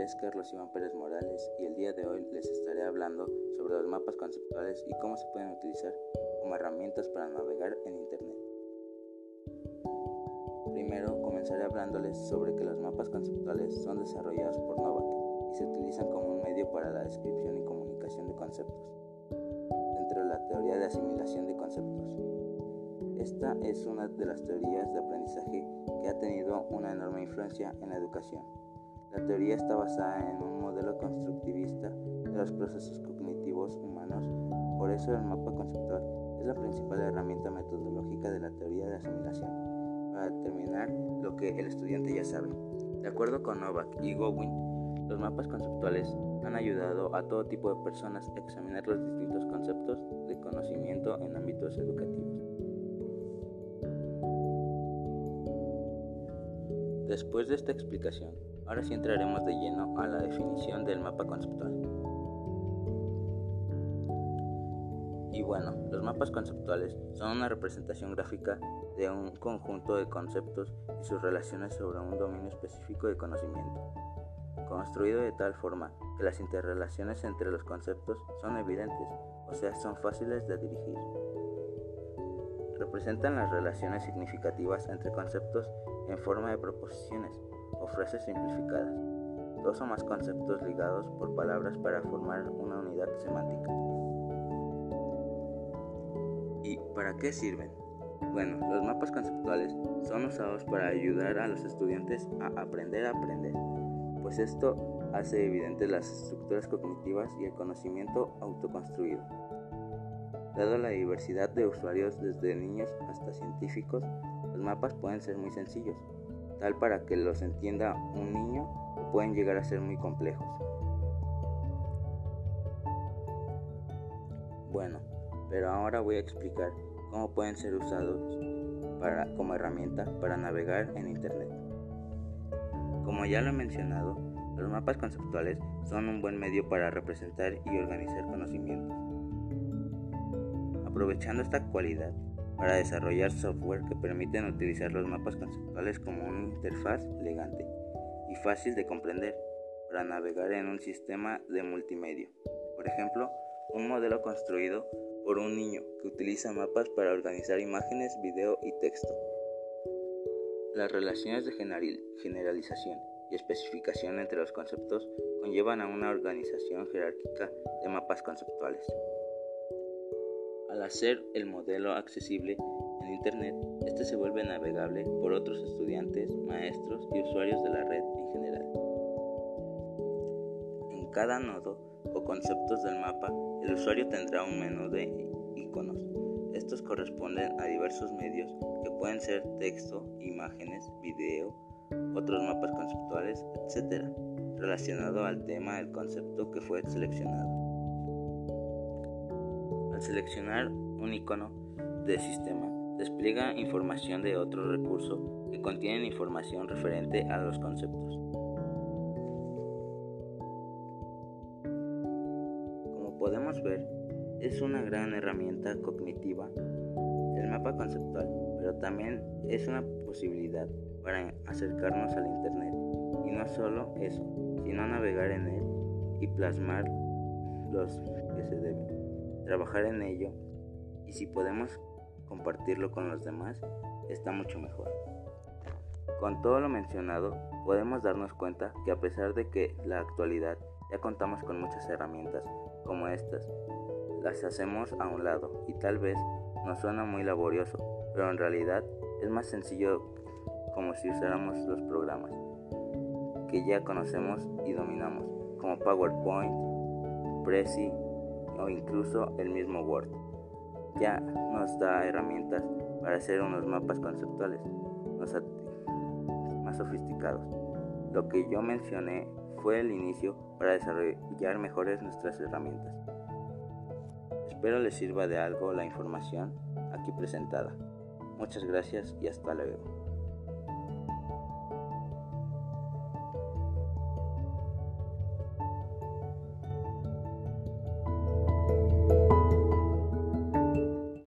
es Carlos Iván Pérez Morales y el día de hoy les estaré hablando sobre los mapas conceptuales y cómo se pueden utilizar como herramientas para navegar en Internet. Primero comenzaré hablándoles sobre que los mapas conceptuales son desarrollados por Novak y se utilizan como un medio para la descripción y comunicación de conceptos dentro de la teoría de asimilación de conceptos. Esta es una de las teorías de aprendizaje que ha tenido una enorme influencia en la educación la teoría está basada en un modelo constructivista de los procesos cognitivos humanos, por eso el mapa conceptual es la principal herramienta metodológica de la teoría de asimilación, para determinar lo que el estudiante ya sabe. De acuerdo con Novak y Gowin, los mapas conceptuales han ayudado a todo tipo de personas a examinar los distintos conceptos de conocimiento en ámbitos educativos. Después de esta explicación, Ahora sí entraremos de lleno a la definición del mapa conceptual. Y bueno, los mapas conceptuales son una representación gráfica de un conjunto de conceptos y sus relaciones sobre un dominio específico de conocimiento, construido de tal forma que las interrelaciones entre los conceptos son evidentes, o sea, son fáciles de dirigir. Representan las relaciones significativas entre conceptos en forma de proposiciones o frases simplificadas, dos o más conceptos ligados por palabras para formar una unidad semántica. ¿Y para qué sirven? Bueno, los mapas conceptuales son usados para ayudar a los estudiantes a aprender a aprender, pues esto hace evidentes las estructuras cognitivas y el conocimiento autoconstruido. Dado la diversidad de usuarios desde niños hasta científicos, los mapas pueden ser muy sencillos, tal para que los entienda un niño o pueden llegar a ser muy complejos. Bueno, pero ahora voy a explicar cómo pueden ser usados para, como herramienta para navegar en Internet. Como ya lo he mencionado, los mapas conceptuales son un buen medio para representar y organizar conocimientos. Aprovechando esta cualidad, para desarrollar software que permiten utilizar los mapas conceptuales como una interfaz elegante y fácil de comprender para navegar en un sistema de multimedia. Por ejemplo, un modelo construido por un niño que utiliza mapas para organizar imágenes, video y texto. Las relaciones de generalización y especificación entre los conceptos conllevan a una organización jerárquica de mapas conceptuales. Al hacer el modelo accesible en Internet, este se vuelve navegable por otros estudiantes, maestros y usuarios de la red en general. En cada nodo o conceptos del mapa, el usuario tendrá un menú de iconos. Estos corresponden a diversos medios que pueden ser texto, imágenes, video, otros mapas conceptuales, etc., relacionado al tema del concepto que fue seleccionado seleccionar un icono de sistema, despliega información de otro recurso que contienen información referente a los conceptos. Como podemos ver, es una gran herramienta cognitiva el mapa conceptual, pero también es una posibilidad para acercarnos al Internet. Y no solo eso, sino navegar en él y plasmar los que se deben trabajar en ello y si podemos compartirlo con los demás, está mucho mejor. Con todo lo mencionado, podemos darnos cuenta que a pesar de que la actualidad ya contamos con muchas herramientas como estas, las hacemos a un lado y tal vez nos suena muy laborioso, pero en realidad es más sencillo como si usáramos los programas que ya conocemos y dominamos, como PowerPoint, Prezi, o incluso el mismo Word. Ya nos da herramientas para hacer unos mapas conceptuales más sofisticados. Lo que yo mencioné fue el inicio para desarrollar mejores nuestras herramientas. Espero les sirva de algo la información aquí presentada. Muchas gracias y hasta luego.